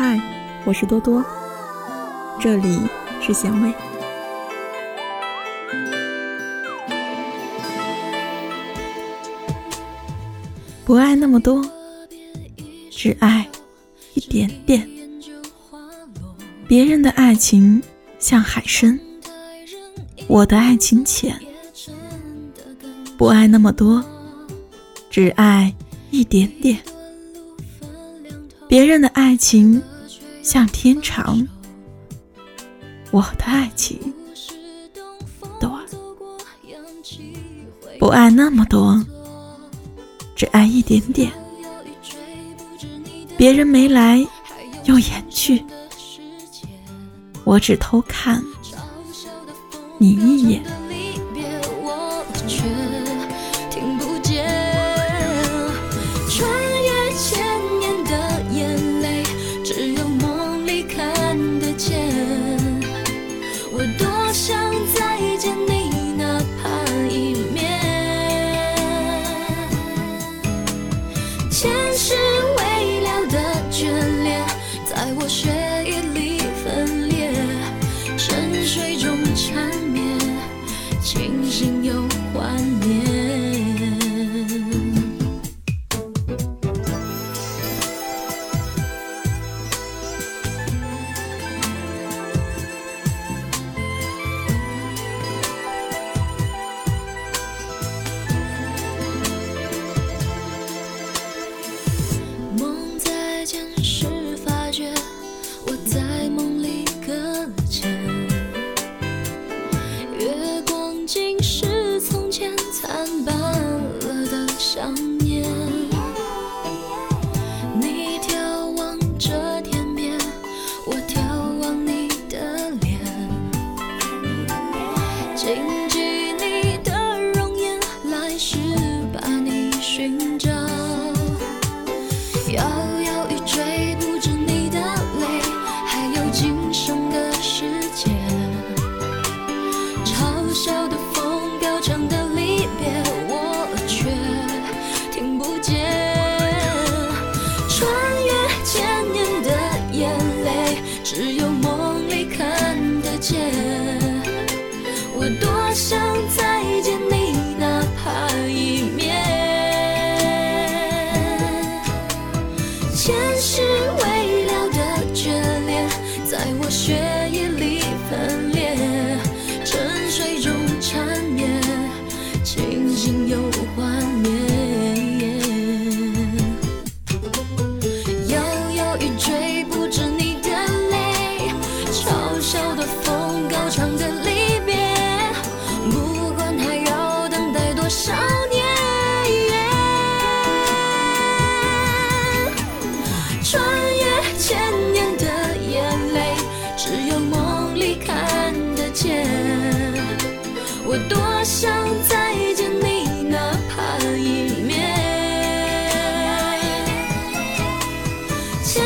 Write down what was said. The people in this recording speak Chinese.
嗨，我是多多，这里是咸味。不爱那么多，只爱一点点。别人的爱情像海深，我的爱情浅。不爱那么多，只爱一点点。别人的爱情像天长，我的爱情短。不爱那么多。只爱一点点，别人没来又远去，我只偷看你一眼。只有梦里看得见我多想再见你哪怕一面。前世未了的眷恋在我血高唱的离别，不管还要等待多少年。穿越千年的眼泪，只有梦里看得见。我多想再见你，哪怕一面。千